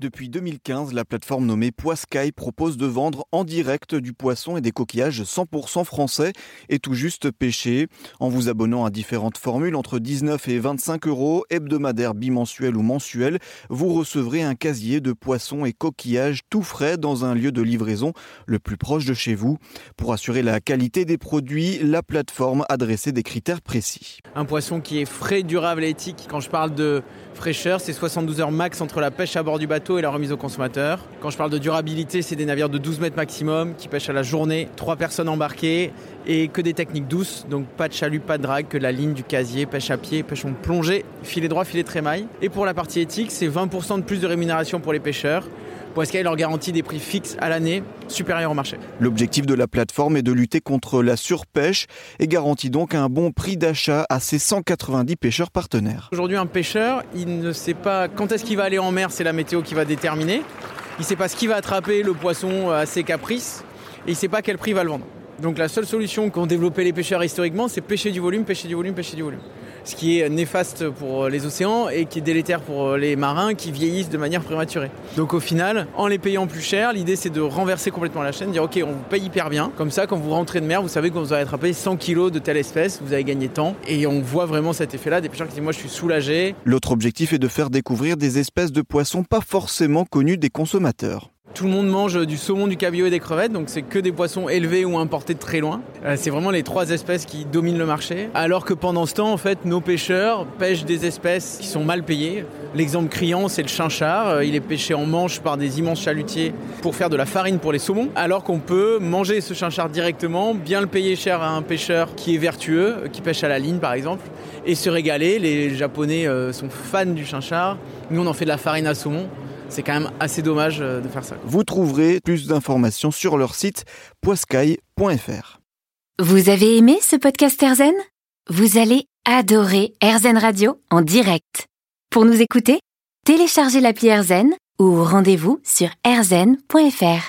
Depuis 2015, la plateforme nommée Poiscaille propose de vendre en direct du poisson et des coquillages 100% français et tout juste pêchés. En vous abonnant à différentes formules entre 19 et 25 euros, hebdomadaires, bimensuels ou mensuels, vous recevrez un casier de poissons et coquillages tout frais dans un lieu de livraison le plus proche de chez vous. Pour assurer la qualité des produits, la plateforme a dressé des critères précis. Un poisson qui est frais, durable et éthique. Quand je parle de fraîcheur, c'est 72 heures max entre la pêche à bord du bateau et la remise au consommateur. Quand je parle de durabilité, c'est des navires de 12 mètres maximum qui pêchent à la journée, 3 personnes embarquées et que des techniques douces, donc pas de chalut, pas de drague, que la ligne du casier, pêche à pied, pêche en plongée, filet droit, filet trémaille. Et pour la partie éthique, c'est 20% de plus de rémunération pour les pêcheurs Poiscaille leur garantit des prix fixes à l'année supérieurs au marché? L'objectif de la plateforme est de lutter contre la surpêche et garantit donc un bon prix d'achat à ses 190 pêcheurs partenaires. Aujourd'hui, un pêcheur, il ne sait pas quand est-ce qu'il va aller en mer, c'est la météo qui va déterminer. Il ne sait pas ce qui va attraper le poisson à ses caprices et il ne sait pas quel prix va le vendre. Donc la seule solution qu'ont développé les pêcheurs historiquement, c'est pêcher du volume, pêcher du volume, pêcher du volume ce qui est néfaste pour les océans et qui est délétère pour les marins qui vieillissent de manière prématurée. Donc au final, en les payant plus cher, l'idée c'est de renverser complètement la chaîne, dire ok on vous paye hyper bien, comme ça quand vous rentrez de mer, vous savez que vous allez attraper 100 kg de telle espèce, vous avez gagné tant, et on voit vraiment cet effet-là, des pêcheurs qui disent moi je suis soulagé. L'autre objectif est de faire découvrir des espèces de poissons pas forcément connues des consommateurs. Tout le monde mange du saumon, du cabillaud et des crevettes, donc c'est que des poissons élevés ou importés de très loin. Euh, c'est vraiment les trois espèces qui dominent le marché. Alors que pendant ce temps, en fait, nos pêcheurs pêchent des espèces qui sont mal payées. L'exemple criant, c'est le chinchard. Euh, il est pêché en manche par des immenses chalutiers pour faire de la farine pour les saumons. Alors qu'on peut manger ce chinchard directement, bien le payer cher à un pêcheur qui est vertueux, euh, qui pêche à la ligne par exemple, et se régaler. Les Japonais sont fans du chinchard. Nous, on en fait de la farine à saumon c'est quand même assez dommage euh, de faire ça. Vous trouverez plus d'informations sur leur site poiscaille.fr. Vous avez aimé ce podcast Erzen Vous allez adorer Erzen Radio en direct. Pour nous écouter, téléchargez l'appli Erzen ou rendez-vous sur erzen.fr.